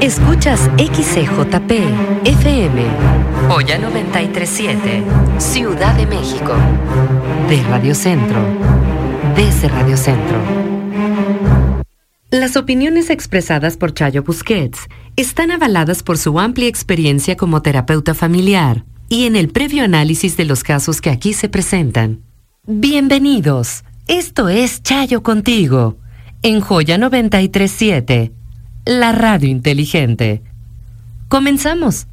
Escuchas XCJP FM, Hoya 937, Ciudad de México. De Radio Centro, desde Radio Centro. Las opiniones expresadas por Chayo Busquets están avaladas por su amplia experiencia como terapeuta familiar y en el previo análisis de los casos que aquí se presentan. Bienvenidos. Esto es Chayo contigo, en Joya 937 la radio inteligente. Comenzamos.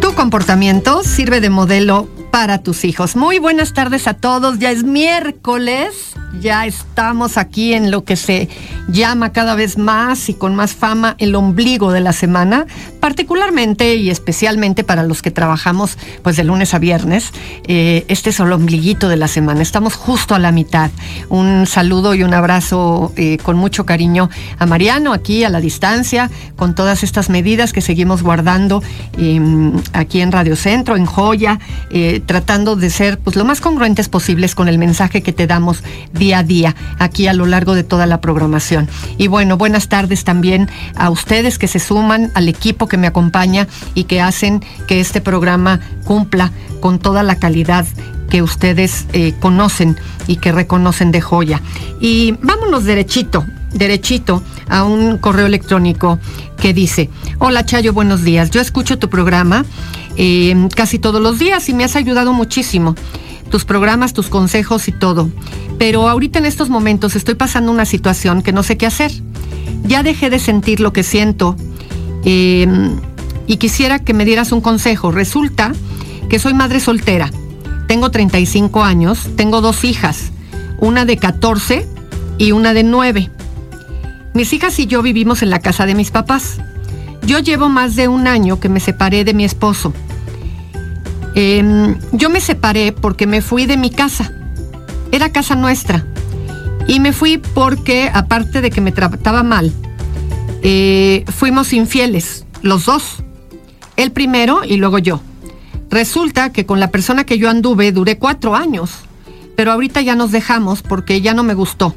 Tu comportamiento sirve de modelo para tus hijos. Muy buenas tardes a todos. Ya es miércoles. Ya estamos aquí en lo que se llama cada vez más y con más fama el ombligo de la semana, particularmente y especialmente para los que trabajamos pues de lunes a viernes. Eh, este es el ombliguito de la semana. Estamos justo a la mitad. Un saludo y un abrazo eh, con mucho cariño a Mariano aquí a la distancia, con todas estas medidas que seguimos guardando em, aquí en Radio Centro, en Joya. Eh, tratando de ser pues, lo más congruentes posibles con el mensaje que te damos día a día aquí a lo largo de toda la programación. Y bueno, buenas tardes también a ustedes que se suman al equipo que me acompaña y que hacen que este programa cumpla con toda la calidad que ustedes eh, conocen y que reconocen de joya. Y vámonos derechito, derechito a un correo electrónico que dice, hola Chayo, buenos días, yo escucho tu programa eh, casi todos los días y me has ayudado muchísimo. Tus programas, tus consejos y todo. Pero ahorita en estos momentos estoy pasando una situación que no sé qué hacer. Ya dejé de sentir lo que siento eh, y quisiera que me dieras un consejo. Resulta que soy madre soltera. Tengo 35 años, tengo dos hijas, una de 14 y una de 9. Mis hijas y yo vivimos en la casa de mis papás. Yo llevo más de un año que me separé de mi esposo. Em, yo me separé porque me fui de mi casa. Era casa nuestra. Y me fui porque, aparte de que me trataba mal, eh, fuimos infieles, los dos. Él primero y luego yo. Resulta que con la persona que yo anduve duré cuatro años, pero ahorita ya nos dejamos porque ya no me gustó.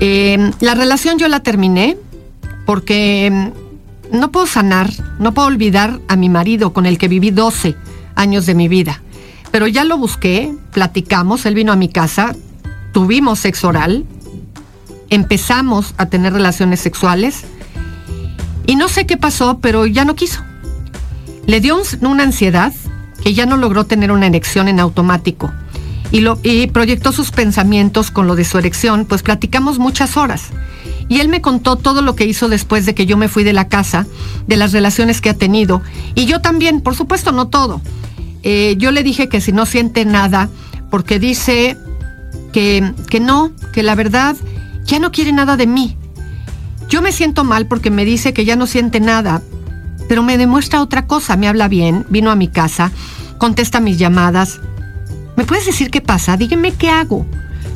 Em, la relación yo la terminé porque em, no puedo sanar, no puedo olvidar a mi marido con el que viví 12 años de mi vida. Pero ya lo busqué, platicamos, él vino a mi casa, tuvimos sexo oral, empezamos a tener relaciones sexuales y no sé qué pasó, pero ya no quiso. Le dio una ansiedad que ya no logró tener una erección en automático y, lo, y proyectó sus pensamientos con lo de su erección, pues platicamos muchas horas. Y él me contó todo lo que hizo después de que yo me fui de la casa, de las relaciones que ha tenido. Y yo también, por supuesto, no todo. Eh, yo le dije que si no siente nada, porque dice que, que no, que la verdad ya no quiere nada de mí. Yo me siento mal porque me dice que ya no siente nada, pero me demuestra otra cosa. Me habla bien, vino a mi casa, contesta mis llamadas. ¿Me puedes decir qué pasa? Dígame qué hago.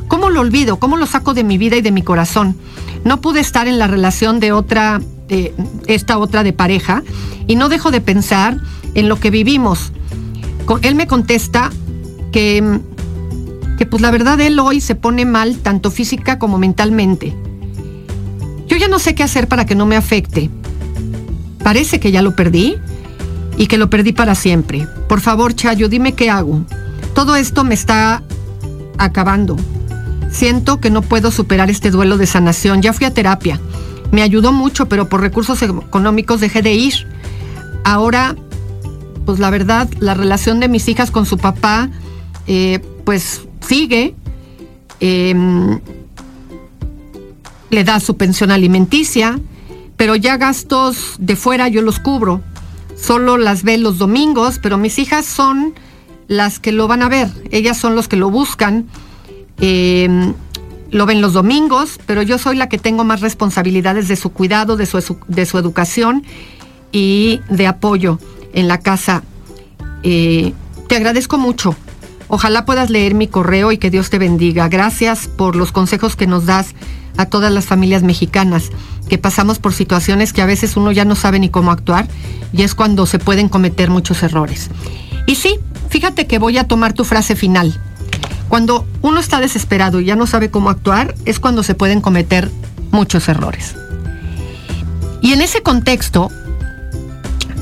¿Cómo lo olvido? ¿Cómo lo saco de mi vida y de mi corazón? No pude estar en la relación de otra, esta otra de pareja, y no dejo de pensar en lo que vivimos. Él me contesta que, que pues la verdad él hoy se pone mal tanto física como mentalmente. Yo ya no sé qué hacer para que no me afecte. Parece que ya lo perdí y que lo perdí para siempre. Por favor, Chayo, dime qué hago. Todo esto me está acabando. Siento que no puedo superar este duelo de sanación. Ya fui a terapia. Me ayudó mucho, pero por recursos económicos dejé de ir. Ahora, pues la verdad, la relación de mis hijas con su papá, eh, pues sigue. Em, le da su pensión alimenticia, pero ya gastos de fuera yo los cubro. Solo las ve los domingos, pero mis hijas son las que lo van a ver. Ellas son los que lo buscan. Em, lo ven los domingos, pero yo soy la que tengo más responsabilidades de su cuidado, de su, de su educación y de apoyo en la casa. Eh, te agradezco mucho. Ojalá puedas leer mi correo y que Dios te bendiga. Gracias por los consejos que nos das a todas las familias mexicanas que pasamos por situaciones que a veces uno ya no sabe ni cómo actuar y es cuando se pueden cometer muchos errores. Y sí, fíjate que voy a tomar tu frase final. Cuando uno está desesperado y ya no sabe cómo actuar, es cuando se pueden cometer muchos errores. Y en ese contexto,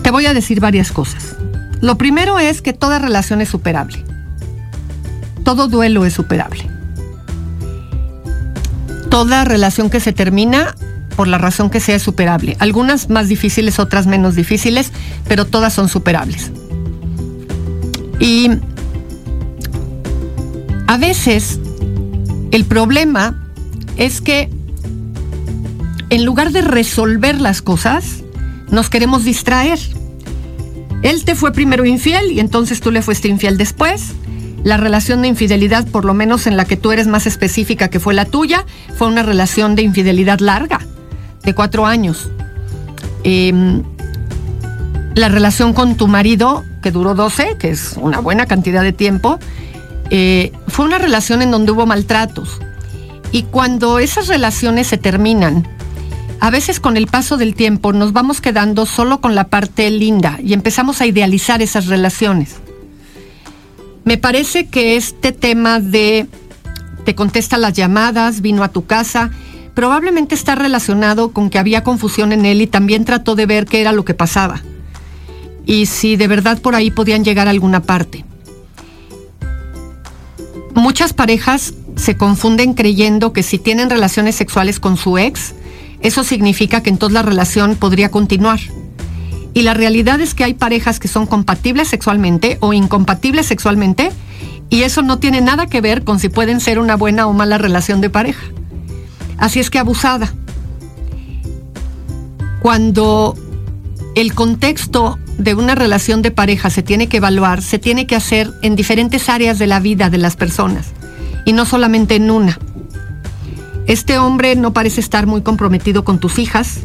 te voy a decir varias cosas. Lo primero es que toda relación es superable. Todo duelo es superable. Toda relación que se termina, por la razón que sea, es superable. Algunas más difíciles, otras menos difíciles, pero todas son superables. Y a veces el problema es que en lugar de resolver las cosas, nos queremos distraer. Él te fue primero infiel y entonces tú le fuiste infiel después. La relación de infidelidad, por lo menos en la que tú eres más específica que fue la tuya, fue una relación de infidelidad larga, de cuatro años. Em, la relación con tu marido, duró 12, que es una buena cantidad de tiempo, eh, fue una relación en donde hubo maltratos. Y cuando esas relaciones se terminan, a veces con el paso del tiempo nos vamos quedando solo con la parte linda y empezamos a idealizar esas relaciones. Me parece que este tema de te contesta las llamadas, vino a tu casa, probablemente está relacionado con que había confusión en él y también trató de ver qué era lo que pasaba. Y si de verdad por ahí podían llegar a alguna parte. Muchas parejas se confunden creyendo que si tienen relaciones sexuales con su ex, eso significa que entonces la relación podría continuar. Y la realidad es que hay parejas que son compatibles sexualmente o incompatibles sexualmente y eso no tiene nada que ver con si pueden ser una buena o mala relación de pareja. Así es que abusada. Cuando el contexto de una relación de pareja se tiene que evaluar, se tiene que hacer en diferentes áreas de la vida de las personas y no solamente en una. Este hombre no parece estar muy comprometido con tus hijas.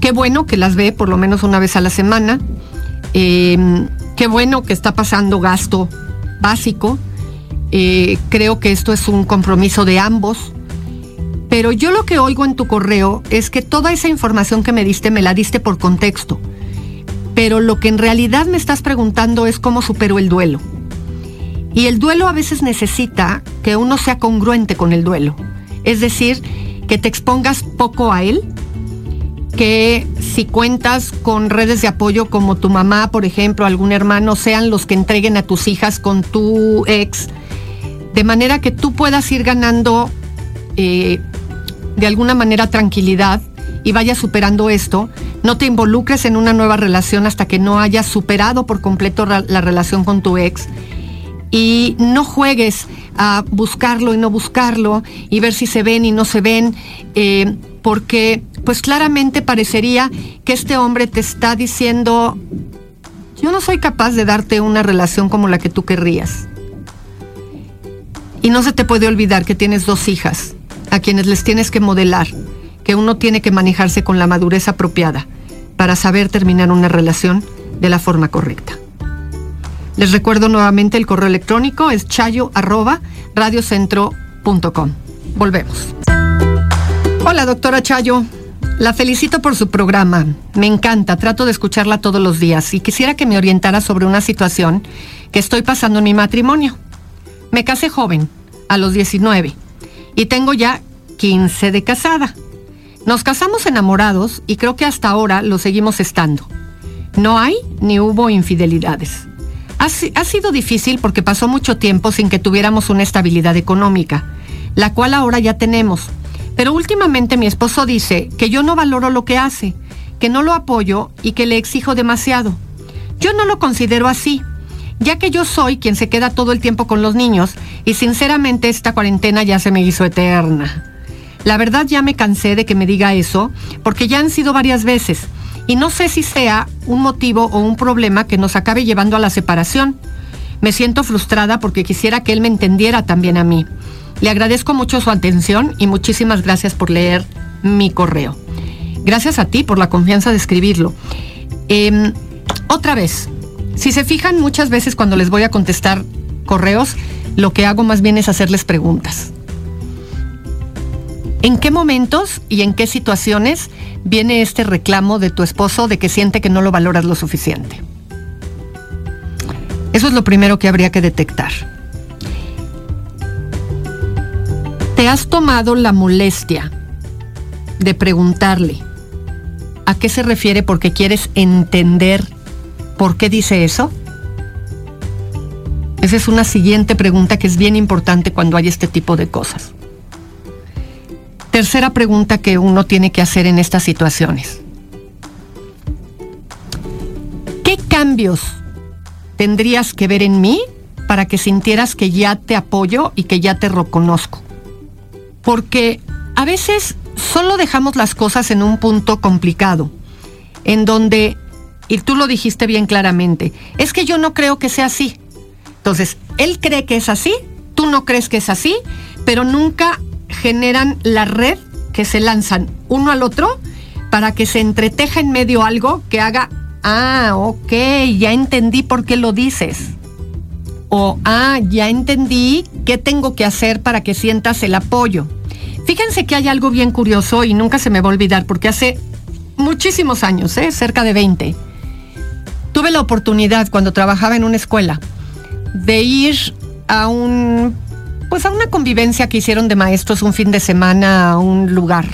Qué bueno que las ve por lo menos una vez a la semana. Em, qué bueno que está pasando gasto básico. Eh, creo que esto es un compromiso de ambos. Pero yo lo que oigo en tu correo es que toda esa información que me diste me la diste por contexto. Pero lo que en realidad me estás preguntando es cómo supero el duelo. Y el duelo a veces necesita que uno sea congruente con el duelo. Es decir, que te expongas poco a él, que si cuentas con redes de apoyo como tu mamá, por ejemplo, algún hermano, sean los que entreguen a tus hijas con tu ex, de manera que tú puedas ir ganando eh, de alguna manera tranquilidad y vayas superando esto. No te involucres en una nueva relación hasta que no hayas superado por completo la relación con tu ex. Y no juegues a buscarlo y no buscarlo y ver si se ven y no se ven, eh, porque pues claramente parecería que este hombre te está diciendo, yo no soy capaz de darte una relación como la que tú querrías. Y no se te puede olvidar que tienes dos hijas a quienes les tienes que modelar que uno tiene que manejarse con la madurez apropiada para saber terminar una relación de la forma correcta. Les recuerdo nuevamente el correo electrónico es chayo Volvemos. Hola, doctora Chayo. La felicito por su programa. Me encanta, trato de escucharla todos los días y quisiera que me orientara sobre una situación que estoy pasando en mi matrimonio. Me casé joven, a los 19 y tengo ya 15 de casada. Nos casamos enamorados y creo que hasta ahora lo seguimos estando. No hay ni hubo infidelidades. Ha, ha, sido difícil porque pasó mucho tiempo sin que tuviéramos una estabilidad económica, la cual ahora ya tenemos. Pero últimamente mi esposo dice que yo no valoro lo que hace, que no lo apoyo y que le exijo demasiado. Yo no lo considero así, ya que yo soy quien se queda todo el tiempo con los niños y sinceramente esta cuarentena ya se me hizo eterna. La verdad ya me cansé de que me diga eso, porque ya han sido varias veces, y no sé si sea un motivo o un problema que nos acabe llevando a la separación. Me siento frustrada porque quisiera que él me entendiera también a mí. Le agradezco mucho su atención y muchísimas gracias por leer mi correo. Gracias a ti por la confianza de escribirlo. Em, otra vez, si se fijan muchas veces cuando les voy a contestar correos, lo que hago más bien es hacerles preguntas. ¿En qué momentos y en qué situaciones viene este reclamo de tu esposo de que siente que no lo valoras lo suficiente? Eso es lo primero que habría que detectar. ¿Te has tomado la molestia de preguntarle a qué se refiere porque quieres entender por qué dice eso? Esa es una siguiente pregunta que es bien importante cuando hay este tipo de cosas. Tercera pregunta que uno tiene que hacer en estas situaciones. ¿Qué cambios tendrías que ver en mí para que sintieras que ya te apoyo y que ya te reconozco? Porque a veces solo dejamos las cosas en un punto complicado, en donde, y tú lo dijiste bien claramente, es que yo no creo que sea así. Entonces, él cree que es así, tú no crees que es así, pero nunca generan la red que se lanzan uno al otro para que se entreteja en medio algo que haga, ah, ok, ya entendí por qué lo dices. O, ah, ya entendí qué tengo que hacer para que sientas el apoyo. Fíjense que hay algo bien curioso y nunca se me va a olvidar porque hace muchísimos años, ¿eh? cerca de 20, tuve la oportunidad cuando trabajaba en una escuela de ir a un pues a una convivencia que hicieron de maestros un fin de semana a un lugar,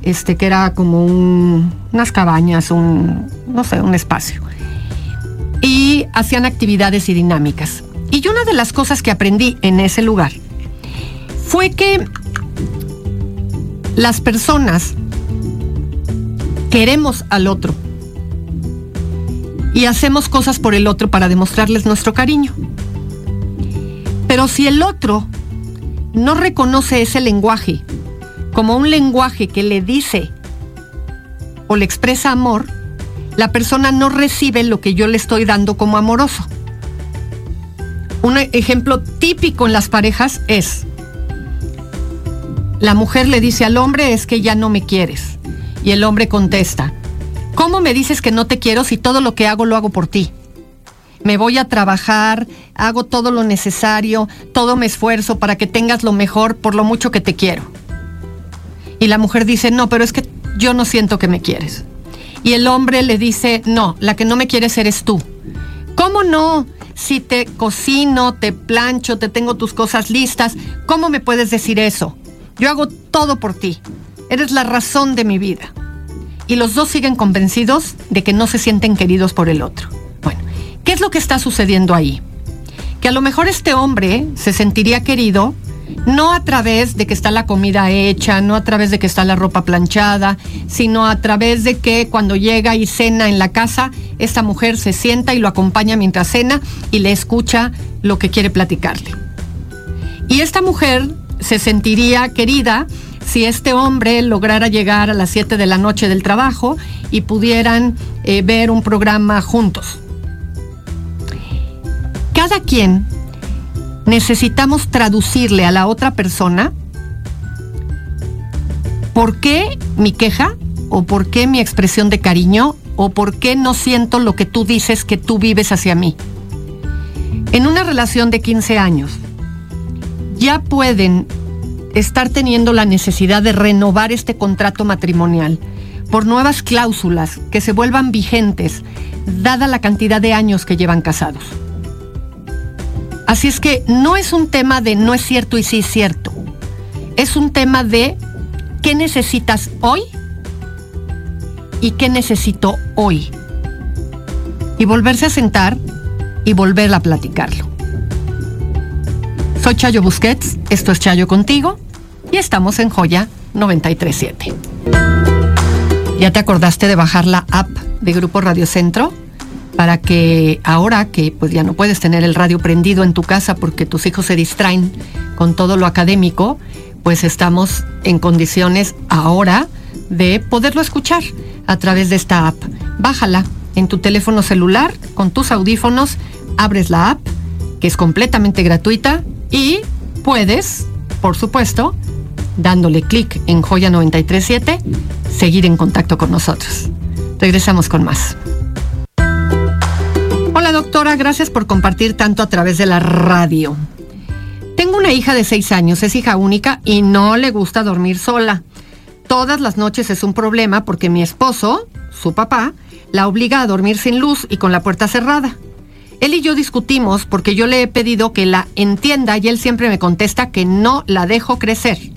este que era como unas cabañas, un, no sé, un espacio. Y hacían actividades y dinámicas. Y una de las cosas que aprendí en ese lugar fue que las personas queremos al otro y hacemos cosas por el otro para demostrarles nuestro cariño. Pero si el otro no reconoce ese lenguaje como un lenguaje que le dice o le expresa amor, la persona no recibe lo que yo le estoy dando como amoroso. Un ejemplo típico en las parejas es, la mujer le dice al hombre es que ya no me quieres. Y el hombre contesta, ¿cómo me dices que no te quiero si todo lo que hago lo hago por ti? Me voy a trabajar, hago todo lo necesario, todo me esfuerzo para que tengas lo mejor por lo mucho que te quiero. Y la mujer dice, no, pero es que yo no siento que me quieres. Y el hombre le dice, no, la que no me quieres eres tú. ¿Cómo no? Si te cocino, te plancho, te tengo tus cosas listas, ¿cómo me puedes decir eso? Yo hago todo por ti. Eres la razón de mi vida. Y los dos siguen convencidos de que no se sienten queridos por el otro. ¿Qué es lo que está sucediendo ahí? Que a lo mejor este hombre se sentiría querido no a través de que está la comida hecha, no a través de que está la ropa planchada, sino a través de que cuando llega y cena en la casa, esta mujer se sienta y lo acompaña mientras cena y le escucha lo que quiere platicarle. Y esta mujer se sentiría querida si este hombre lograra llegar a las 7 de la noche del trabajo y pudieran eh, ver un programa juntos cada quien necesitamos traducirle a la otra persona por qué mi queja o por qué mi expresión de cariño o por qué no siento lo que tú dices que tú vives hacia mí. En una relación de 15 años, ya pueden estar teniendo la necesidad de renovar este contrato matrimonial por nuevas cláusulas que se vuelvan vigentes, dada la cantidad de años que llevan casados. Así es que no es un tema de no es cierto y sí es cierto. Es un tema de qué necesitas hoy y qué necesito hoy. Y volverse a sentar y volver a platicarlo. Soy Chayo Busquets, esto es Chayo contigo y estamos en Joya 937. ¿Ya te acordaste de bajar la app de Grupo Radio Centro? Para que ahora que pues ya no puedes tener el radio prendido en tu casa porque tus hijos se distraen con todo lo académico, pues estamos en condiciones ahora de poderlo escuchar a través de esta app. Bájala en tu teléfono celular con tus audífonos, abres la app, que es completamente gratuita, y puedes, por supuesto, dándole clic en Joya 937, seguir en contacto con nosotros. Regresamos con más. Doctora, gracias por compartir tanto a través de la radio. Tengo una hija de 6 años, es hija única y no le gusta dormir sola. Todas las noches es un problema porque mi esposo, su papá, la obliga a dormir sin luz y con la puerta cerrada. Él y yo discutimos porque yo le he pedido que la entienda y él siempre me contesta que no la dejo crecer.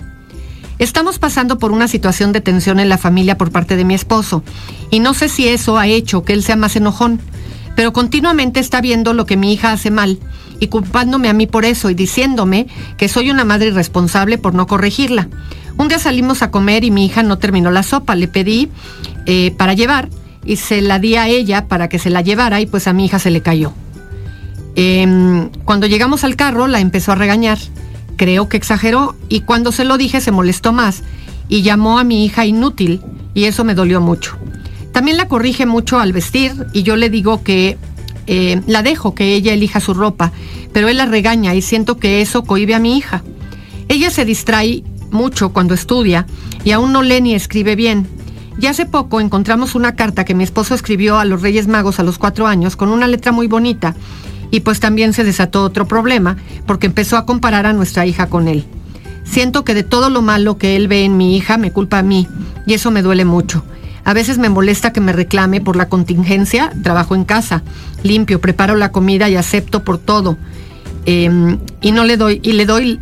Estamos pasando por una situación de tensión en la familia por parte de mi esposo y no sé si eso ha hecho que él sea más enojón, pero continuamente está viendo lo que mi hija hace mal y culpándome a mí por eso y diciéndome que soy una madre irresponsable por no corregirla. Un día salimos a comer y mi hija no terminó la sopa, le pedí eh, para llevar y se la di a ella para que se la llevara y pues a mi hija se le cayó. Em, cuando llegamos al carro la empezó a regañar. Creo que exageró y cuando se lo dije se molestó más y llamó a mi hija inútil y eso me dolió mucho. También la corrige mucho al vestir y yo le digo que eh, la dejo que ella elija su ropa, pero él la regaña y siento que eso cohibe a mi hija. Ella se distrae mucho cuando estudia y aún no lee ni escribe bien. Y hace poco encontramos una carta que mi esposo escribió a los Reyes Magos a los cuatro años con una letra muy bonita y pues también se desató otro problema porque empezó a comparar a nuestra hija con él. Siento que de todo lo malo que él ve en mi hija me culpa a mí y eso me duele mucho. A veces me molesta que me reclame por la contingencia, trabajo en casa, limpio, preparo la comida y acepto por todo. Em, y no le doy, y le doy,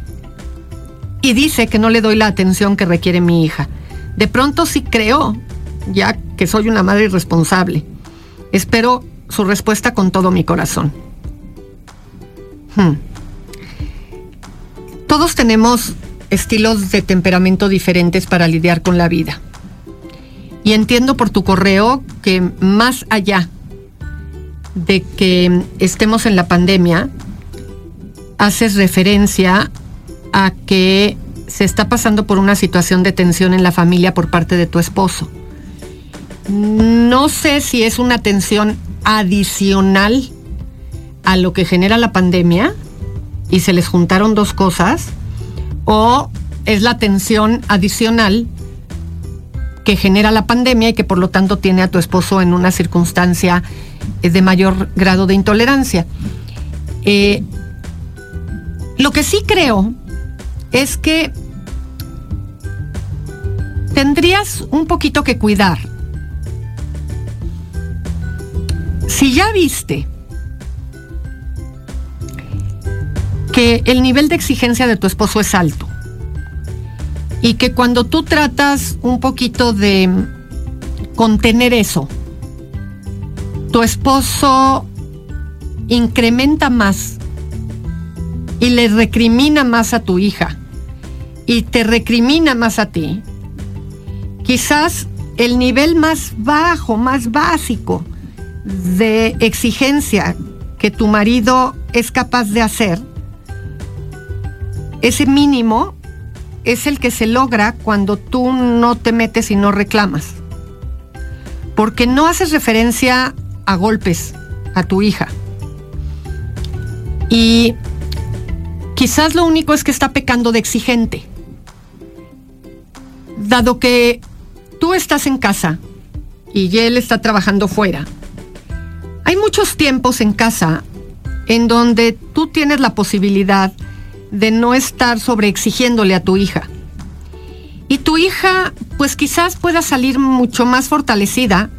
y dice que no le doy la atención que requiere mi hija. De pronto sí creo, ya que soy una madre irresponsable. Espero su respuesta con todo mi corazón. Hmm. Todos tenemos estilos de temperamento diferentes para lidiar con la vida. Y entiendo por tu correo que más allá de que estemos en la pandemia, haces referencia a que se está pasando por una situación de tensión en la familia por parte de tu esposo. No sé si es una tensión adicional a lo que genera la pandemia y se les juntaron dos cosas, o es la tensión adicional que genera la pandemia y que por lo tanto tiene a tu esposo en una circunstancia eh, de mayor grado de intolerancia. Eh, lo que sí creo es que tendrías un poquito que cuidar. Si ya viste que el nivel de exigencia de tu esposo es alto y que cuando tú tratas un poquito de contener eso, tu esposo incrementa más y le recrimina más a tu hija y te recrimina más a ti, quizás el nivel más bajo, más básico de exigencia que tu marido es capaz de hacer, ese mínimo es el que se logra cuando tú no te metes y no reclamas. Porque no haces referencia a golpes a tu hija. Y quizás lo único es que está pecando de exigente. Dado que tú estás en casa y él está trabajando fuera, hay muchos tiempos en casa en donde tú tienes la posibilidad de no estar sobreexigiéndole a tu hija. Y tu hija, pues quizás pueda salir mucho más fortalecida,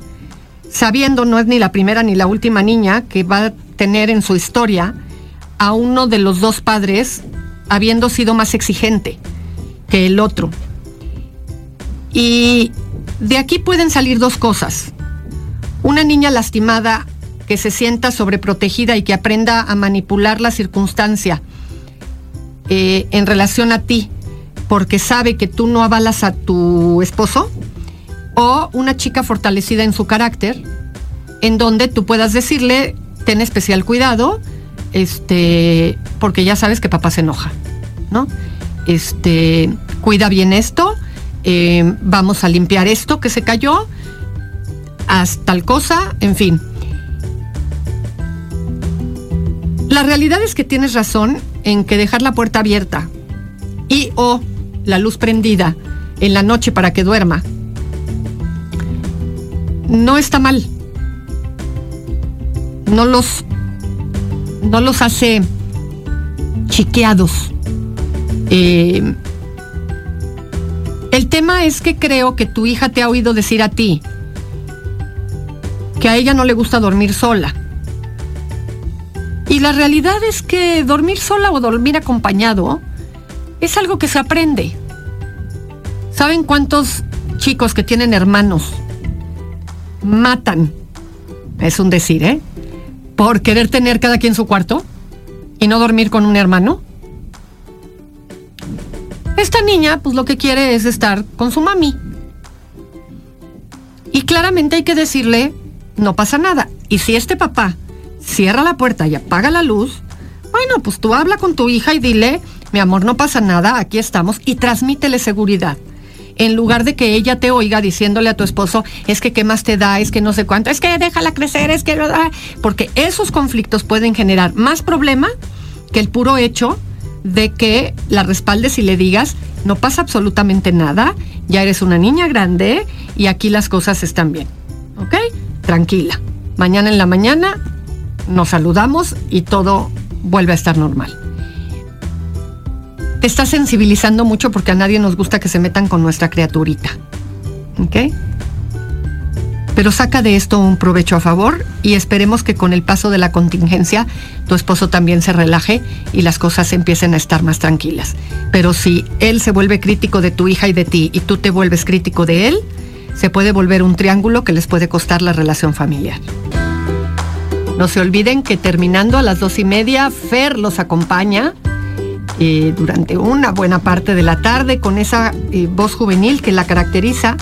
sabiendo no es ni la primera ni la última niña que va a tener en su historia a uno de los dos padres habiendo sido más exigente que el otro. Y de aquí pueden salir dos cosas. Una niña lastimada que se sienta sobreprotegida y que aprenda a manipular la circunstancia eh, en relación a ti, porque sabe que tú no avalas a tu esposo, o una chica fortalecida en su carácter, en donde tú puedas decirle, ten especial cuidado, este, porque ya sabes que papá se enoja, ¿no? Este, cuida bien esto, eh, vamos a limpiar esto que se cayó, haz tal cosa, en fin. La realidad es que tienes razón en que dejar la puerta abierta y o la luz prendida en la noche para que duerma no está mal. No los no los hace chiqueados. Eh, el tema es que creo que tu hija te ha oído decir a ti que a ella no le gusta dormir sola. Y la realidad es que dormir sola o dormir acompañado es algo que se aprende. ¿Saben cuántos chicos que tienen hermanos matan? Es un decir, ¿eh? Por querer tener cada quien su cuarto y no dormir con un hermano. Esta niña, pues lo que quiere es estar con su mami. Y claramente hay que decirle, no pasa nada. Y si este papá cierra la puerta y apaga la luz, bueno, pues tú habla con tu hija y dile, mi amor, no pasa nada, aquí estamos, y transmítele seguridad. En lugar de que ella te oiga diciéndole a tu esposo, es que qué más te da, es que no sé cuánto, es que déjala crecer, es que... Porque esos conflictos pueden generar más problema que el puro hecho de que la respaldes y le digas, no pasa absolutamente nada, ya eres una niña grande y aquí las cosas están bien. ¿Ok? Tranquila. Mañana en la mañana nos saludamos y todo vuelve a estar normal. Te estás sensibilizando mucho porque a nadie nos gusta que se metan con nuestra criaturita. ¿Ok? Pero saca de esto un provecho a favor y esperemos que con el paso de la contingencia tu esposo también se relaje y las cosas empiecen a estar más tranquilas. Pero si él se vuelve crítico de tu hija y de ti y tú te vuelves crítico de él, se puede volver un triángulo que les puede costar la relación familiar. No se olviden que terminando a las dos y media, Fer los acompaña eh, durante una buena parte de la tarde con esa eh, voz juvenil que la caracteriza,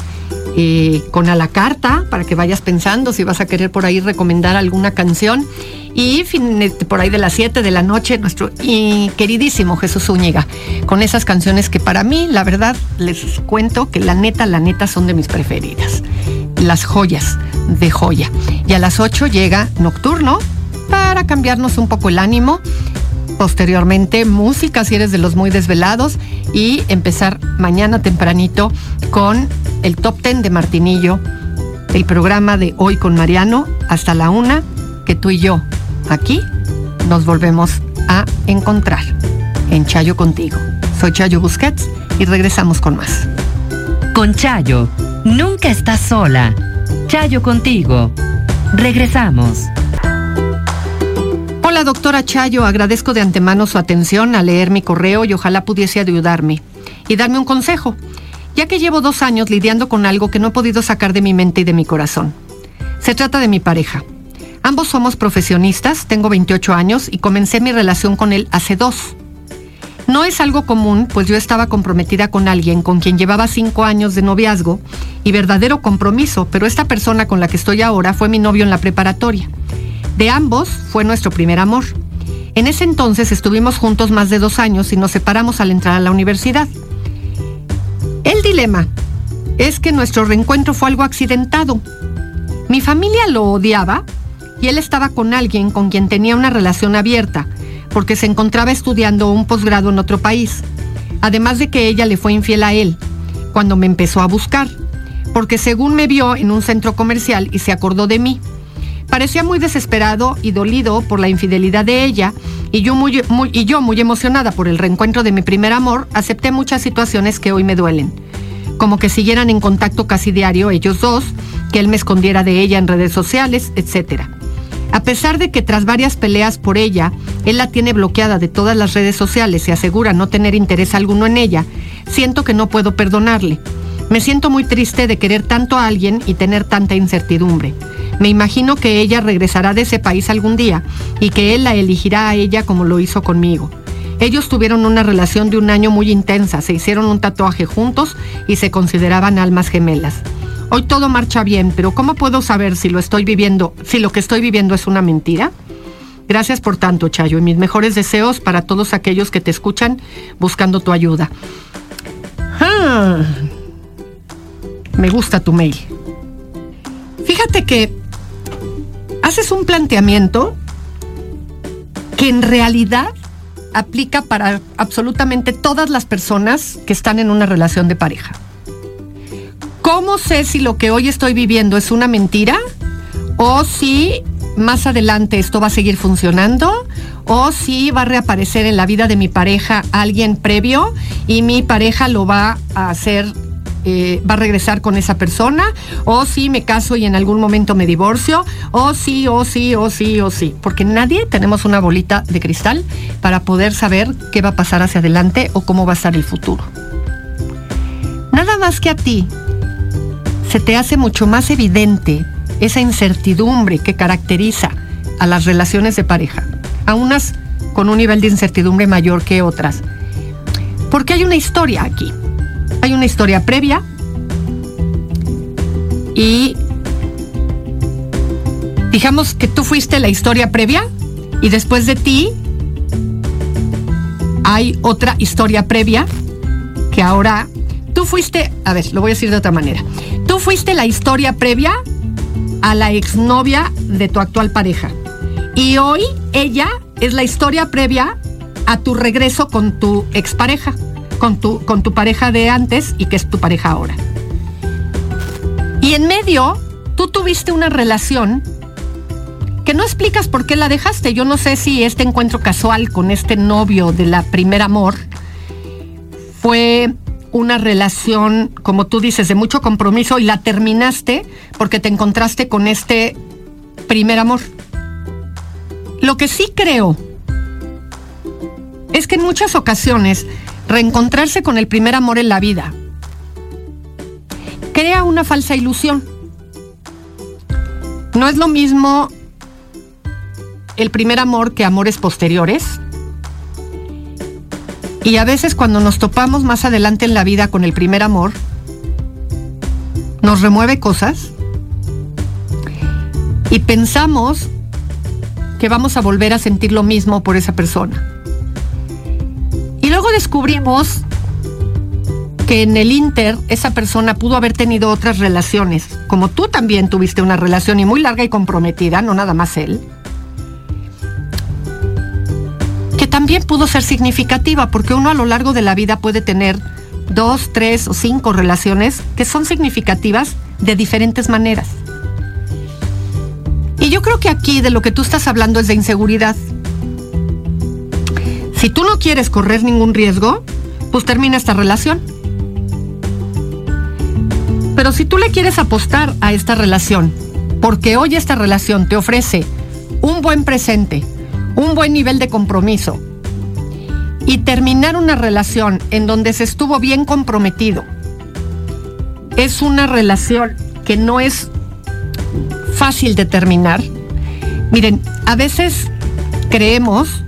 eh, con a la carta para que vayas pensando si vas a querer por ahí recomendar alguna canción. Y este, por ahí de las 7 de la noche, nuestro queridísimo Jesús Zúñiga, con esas canciones que para mí, la verdad, les cuento que la neta, la neta son de mis preferidas las joyas de joya. Y a las 8 llega Nocturno para cambiarnos un poco el ánimo. Posteriormente, música si eres de los muy desvelados. Y empezar mañana tempranito con el top 10 de Martinillo. El programa de hoy con Mariano hasta la una, que tú y yo aquí nos volvemos a encontrar en Chayo contigo. Soy Chayo Busquets y regresamos con más. Con Chayo Nunca estás sola. Chayo contigo. Regresamos. Hola doctora Chayo, agradezco de antemano su atención a leer mi correo y ojalá pudiese ayudarme y darme un consejo, ya que llevo dos años lidiando con algo que no he podido sacar de mi mente y de mi corazón. Se trata de mi pareja. Ambos somos profesionistas, tengo 28 años y comencé mi relación con él hace dos. No es algo común, pues yo estaba comprometida con alguien con quien llevaba cinco años de noviazgo y verdadero compromiso, pero esta persona con la que estoy ahora fue mi novio en la preparatoria. De ambos fue nuestro primer amor. En ese entonces estuvimos juntos más de dos años y nos separamos al entrar a la universidad. El dilema es que nuestro reencuentro fue algo accidentado. Mi familia lo odiaba y él estaba con alguien con quien tenía una relación abierta porque se encontraba estudiando un posgrado en otro país, además de que ella le fue infiel a él cuando me empezó a buscar, porque según me vio en un centro comercial y se acordó de mí. Parecía muy desesperado y dolido por la infidelidad de ella y yo muy, y yo muy emocionada por el reencuentro de mi primer amor, acepté muchas situaciones que hoy me duelen, como que siguieran en contacto casi diario ellos dos, que él me escondiera de ella en redes sociales, etcétera. A pesar de que tras varias peleas por ella, él la tiene bloqueada de todas las redes sociales y asegura no tener interés alguno en ella, siento que no puedo perdonarle. Me siento muy triste de querer tanto a alguien y tener tanta incertidumbre. Me imagino que ella regresará de ese país algún día y que él la elegirá a ella como lo hizo conmigo. Ellos tuvieron una relación de un año muy intensa, se hicieron un tatuaje juntos y se consideraban almas gemelas. Hoy todo marcha bien, pero ¿cómo puedo saber si lo estoy viviendo, si lo que estoy viviendo es una mentira? Gracias por tanto, Chayo, y mis mejores deseos para todos aquellos que te escuchan buscando tu ayuda. Ah, me gusta tu mail. Fíjate que haces un planteamiento que en realidad aplica para absolutamente todas las personas que están en una relación de pareja. ¿Cómo sé si lo que hoy estoy viviendo es una mentira? ¿O si más adelante esto va a seguir funcionando? ¿O si va a reaparecer en la vida de mi pareja alguien previo y mi pareja lo va a hacer eh, va a regresar con esa persona, o si me caso y en algún momento me divorcio, o sí, o sí, o sí, o sí. Porque nadie tenemos una bolita de cristal para poder saber qué va a pasar hacia adelante o cómo va a estar el futuro. Nada más que a ti se te hace mucho más evidente esa incertidumbre que caracteriza a las relaciones de pareja, a unas con un nivel de incertidumbre mayor que otras. Porque hay una historia aquí hay una historia previa y digamos que tú fuiste la historia previa y después de ti hay otra historia previa que ahora tú fuiste, a ver, lo voy a decir de otra manera. Tú fuiste la historia previa a la exnovia de tu actual pareja. Y hoy ella es la historia previa a tu regreso con tu expareja con tu, con tu pareja de antes y que es tu pareja ahora. Y en medio, tú tuviste una relación que no explicas por qué la dejaste. Yo no sé si este encuentro casual con este novio de la primer amor fue una relación, como tú dices, de mucho compromiso y la terminaste porque te encontraste con este primer amor. Lo que sí creo es que en muchas ocasiones reencontrarse con el primer amor en la vida. Crea una falsa ilusión. No es lo mismo el primer amor que amores posteriores. Y a veces cuando nos topamos más adelante en la vida con el primer amor, nos remueve cosas y pensamos que vamos a volver a sentir lo mismo por esa persona. Luego descubrimos que en el Inter esa persona pudo haber tenido otras relaciones, como tú también tuviste una relación y muy larga y comprometida, no nada más él, también pudo ser significativa, porque uno a lo largo de la vida puede tener dos, tres o cinco relaciones que son significativas de diferentes maneras. Y yo creo que aquí de lo que tú estás hablando es de inseguridad. Si tú no quieres correr ningún riesgo, pues termina esta relación. Pero si tú le quieres apostar a esta relación, porque hoy esta relación te ofrece un buen presente, un buen nivel de compromiso, y terminar una relación en donde se estuvo bien comprometido, es una relación que no es fácil de terminar. Miren, a veces creemos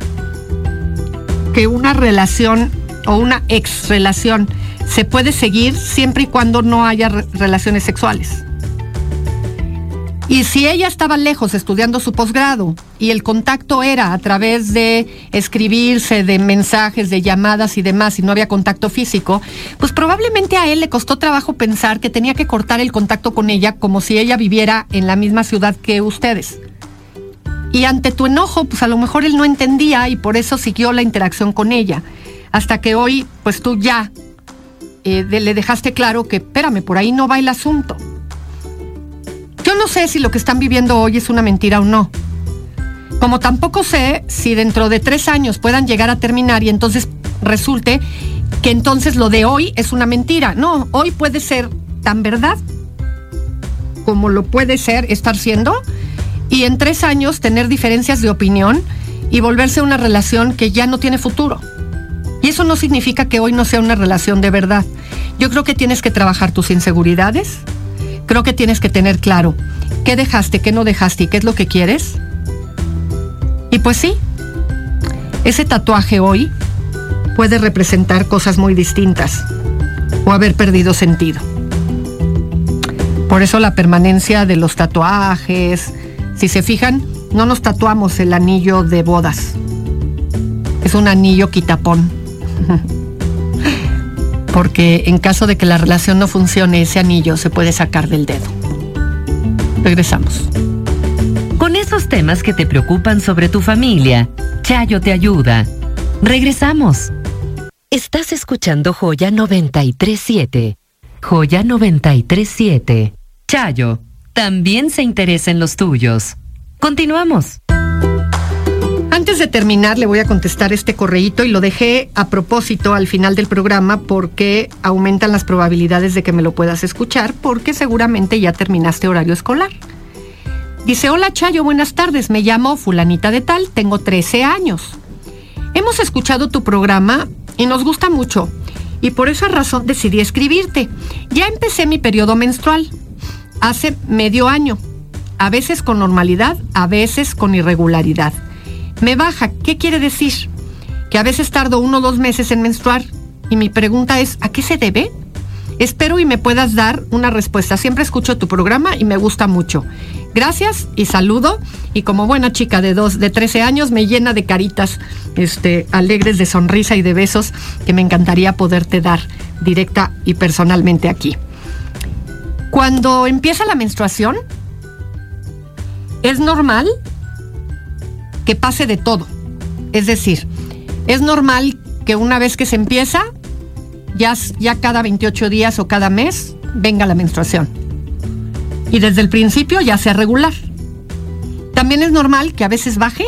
que una relación o una ex relación se puede seguir siempre y cuando no haya relaciones sexuales. Y si ella estaba lejos estudiando su posgrado y el contacto era a través de escribirse, de mensajes, de llamadas y demás, y no había contacto físico, pues probablemente a él le costó trabajo pensar que tenía que cortar el contacto con ella como si ella viviera en la misma ciudad que ustedes. Y ante tu enojo, pues a lo mejor él no entendía y por eso siguió la interacción con ella. Hasta que hoy, pues tú ya eh, le dejaste claro que, espérame, por ahí no va el asunto. No sé si lo que están viviendo hoy es una mentira o no. Como tampoco sé si dentro de tres años puedan llegar a terminar y entonces resulte que entonces lo de hoy es una mentira. No, hoy puede ser tan verdad como lo puede ser estar siendo y en tres años tener diferencias de opinión y volverse una relación que ya no tiene futuro. Y eso no significa que hoy no sea una relación de verdad. Yo creo que tienes que trabajar tus inseguridades. Creo que tienes que tener claro qué dejaste, qué no dejaste y qué es lo que quieres. Y pues sí, ese tatuaje hoy puede representar cosas muy distintas o haber perdido sentido. Por eso la permanencia de los tatuajes, si se fijan, no nos tatuamos el anillo de bodas. Es un anillo quitapón. Porque en caso de que la relación no funcione, ese anillo se puede sacar del dedo. Regresamos. Con esos temas que te preocupan sobre tu familia, Chayo te ayuda. Regresamos. Estás escuchando Joya 937. Joya 937. Chayo, también se interesa en los tuyos. Continuamos. Antes de terminar, le voy a contestar este correíto y lo dejé a propósito al final del programa porque aumentan las probabilidades de que me lo puedas escuchar porque seguramente ya terminaste horario escolar. Dice, hola Chayo, buenas tardes, me llamo fulanita de tal, tengo 13 años. Hemos escuchado tu programa y nos gusta mucho y por esa razón decidí escribirte. Ya empecé mi periodo menstrual hace medio año, a veces con normalidad, a veces con irregularidad. Me baja, ¿qué quiere decir? Que a veces tardo uno o dos meses en menstruar. Y mi pregunta es, ¿a qué se debe? Espero y me puedas dar una respuesta. Siempre escucho tu programa y me gusta mucho. Gracias y saludo. Y como buena chica de dos, de 13 años, me llena de caritas este, alegres de sonrisa y de besos que me encantaría poderte dar directa y personalmente aquí. Cuando empieza la menstruación, es normal que pase de todo. Es decir, es normal que una vez que se empieza, ya, ya cada 28 días o cada mes venga la menstruación. Y desde el principio ya sea regular. También es normal que a veces baje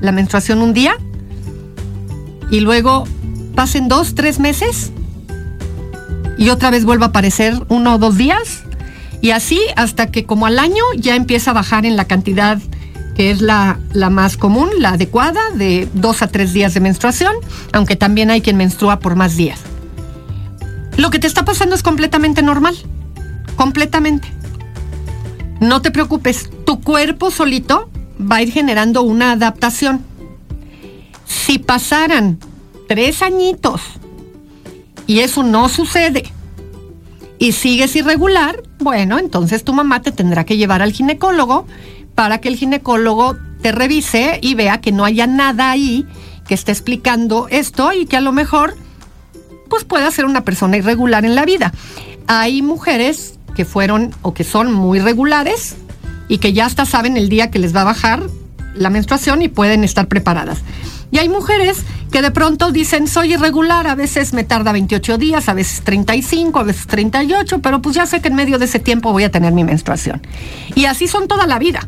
la menstruación un día y luego pasen dos, tres meses y otra vez vuelva a aparecer uno o dos días y así hasta que como al año ya empieza a bajar en la cantidad que es la, la, más común, la adecuada, de dos a tres días de menstruación, aunque también hay quien menstrua por más días. Lo que te está pasando es completamente normal, completamente. No te preocupes, tu cuerpo solito va a ir generando una adaptación. Si pasaran tres añitos y eso no sucede y sigues irregular, bueno, entonces tu mamá te tendrá que llevar al ginecólogo para que el ginecólogo te revise y vea que no haya nada ahí que esté explicando esto y que a lo mejor pues pueda ser una persona irregular en la vida. Hay mujeres que fueron o que son muy regulares y que ya hasta saben el día que les va a bajar la menstruación y pueden estar preparadas. Y hay mujeres que de pronto dicen, soy irregular, a veces me tarda 28 días, a veces 35, a veces 38, pero pues ya sé que en medio de ese tiempo voy a tener mi menstruación. Y así son toda la vida.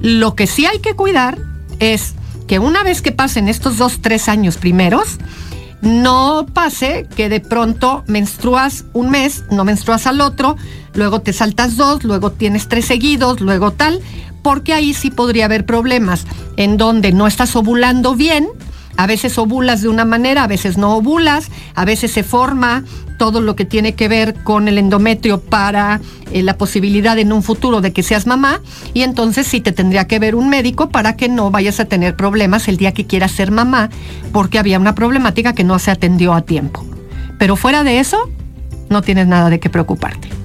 Lo que sí hay que cuidar es que una vez que pasen estos dos, tres años primeros, no pase que de pronto menstruas un mes, no menstruas al otro, luego te saltas dos, luego tienes tres seguidos, luego tal, porque ahí sí podría haber problemas en donde no estás ovulando bien, a veces ovulas de una manera, a veces no ovulas, a veces se forma todo lo que tiene que ver con el endometrio para eh, la posibilidad en un futuro de que seas mamá y entonces sí te tendría que ver un médico para que no vayas a tener problemas el día que quieras ser mamá porque había una problemática que no se atendió a tiempo. Pero fuera de eso, no tienes nada de qué preocuparte.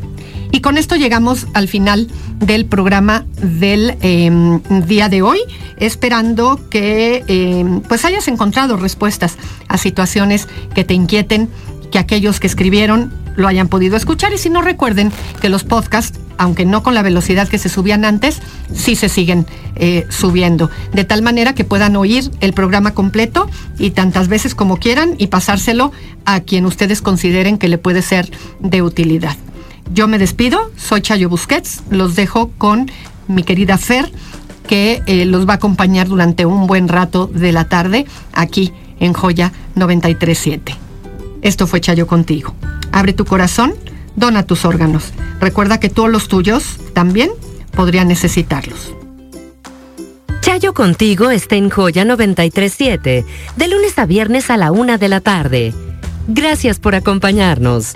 Y con esto llegamos al final del programa del em, día de hoy, esperando que em, pues hayas encontrado respuestas a situaciones que te inquieten, que aquellos que escribieron lo hayan podido escuchar y si no recuerden que los podcasts, aunque no con la velocidad que se subían antes, sí se siguen eh, subiendo, de tal manera que puedan oír el programa completo y tantas veces como quieran y pasárselo a quien ustedes consideren que le puede ser de utilidad. Yo me despido, soy Chayo Busquets, los dejo con mi querida Fer, que eh, los va a acompañar durante un buen rato de la tarde aquí en Joya 937. Esto fue Chayo contigo. Abre tu corazón, dona tus órganos. Recuerda que todos los tuyos también podrían necesitarlos. Chayo contigo está en Joya 937, de lunes a viernes a la una de la tarde. Gracias por acompañarnos.